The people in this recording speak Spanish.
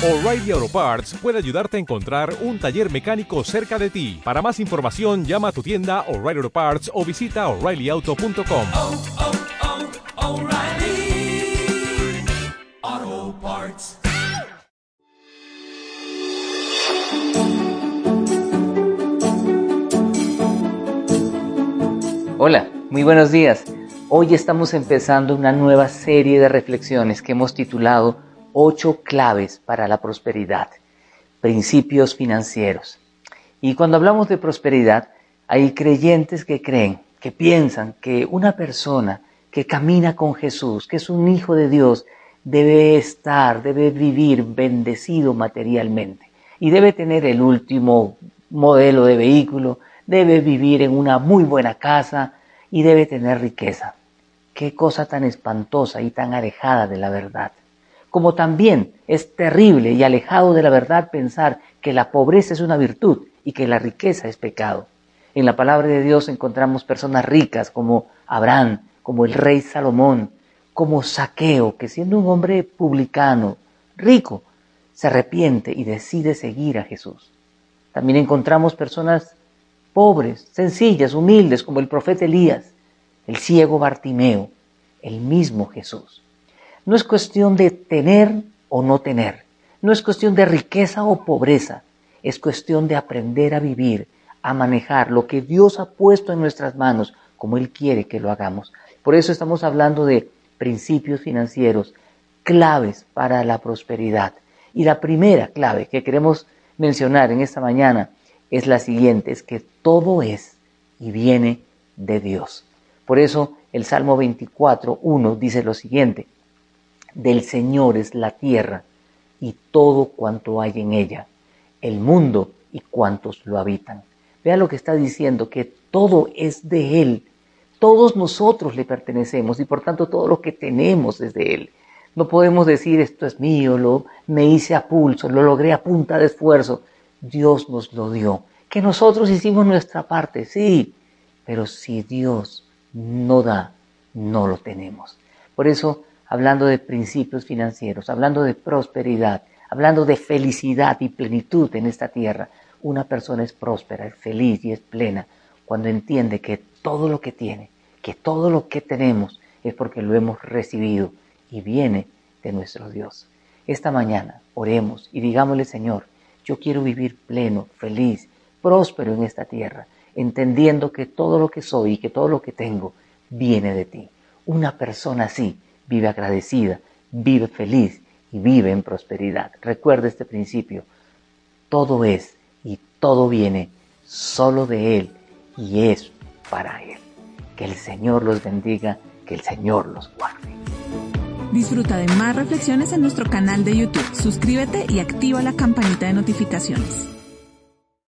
O'Reilly Auto Parts puede ayudarte a encontrar un taller mecánico cerca de ti. Para más información, llama a tu tienda O'Reilly Auto Parts o visita oreillyauto.com. oh, oh, Parts. Hola, muy buenos días. Hoy estamos empezando una nueva serie de reflexiones que hemos titulado Ocho claves para la prosperidad, principios financieros. Y cuando hablamos de prosperidad, hay creyentes que creen, que piensan que una persona que camina con Jesús, que es un hijo de Dios, debe estar, debe vivir bendecido materialmente y debe tener el último modelo de vehículo, debe vivir en una muy buena casa y debe tener riqueza. Qué cosa tan espantosa y tan alejada de la verdad. Como también es terrible y alejado de la verdad pensar que la pobreza es una virtud y que la riqueza es pecado. En la palabra de Dios encontramos personas ricas como Abraham, como el rey Salomón, como Saqueo, que siendo un hombre publicano, rico, se arrepiente y decide seguir a Jesús. También encontramos personas pobres, sencillas, humildes, como el profeta Elías, el ciego Bartimeo, el mismo Jesús. No es cuestión de tener o no tener, no es cuestión de riqueza o pobreza, es cuestión de aprender a vivir, a manejar lo que Dios ha puesto en nuestras manos como Él quiere que lo hagamos. Por eso estamos hablando de principios financieros, claves para la prosperidad. Y la primera clave que queremos mencionar en esta mañana es la siguiente, es que todo es y viene de Dios. Por eso el Salmo 24, 1 dice lo siguiente, del Señor es la tierra y todo cuanto hay en ella, el mundo y cuantos lo habitan. Vea lo que está diciendo, que todo es de Él, todos nosotros le pertenecemos y por tanto todo lo que tenemos es de Él. No podemos decir esto es mío, lo me hice a pulso, lo logré a punta de esfuerzo. Dios nos lo dio. Que nosotros hicimos nuestra parte, sí, pero si Dios no da, no lo tenemos. Por eso, hablando de principios financieros, hablando de prosperidad, hablando de felicidad y plenitud en esta tierra, una persona es próspera, es feliz y es plena cuando entiende que todo lo que tiene, que todo lo que tenemos es porque lo hemos recibido y viene de nuestro Dios. Esta mañana oremos y digámosle, Señor, yo quiero vivir pleno, feliz, próspero en esta tierra, entendiendo que todo lo que soy y que todo lo que tengo viene de ti. Una persona así vive agradecida, vive feliz y vive en prosperidad. Recuerda este principio. Todo es y todo viene solo de Él y es para Él. Que el Señor los bendiga, que el Señor los guarde. Disfruta de más reflexiones en nuestro canal de YouTube. Suscríbete y activa la campanita de notificaciones.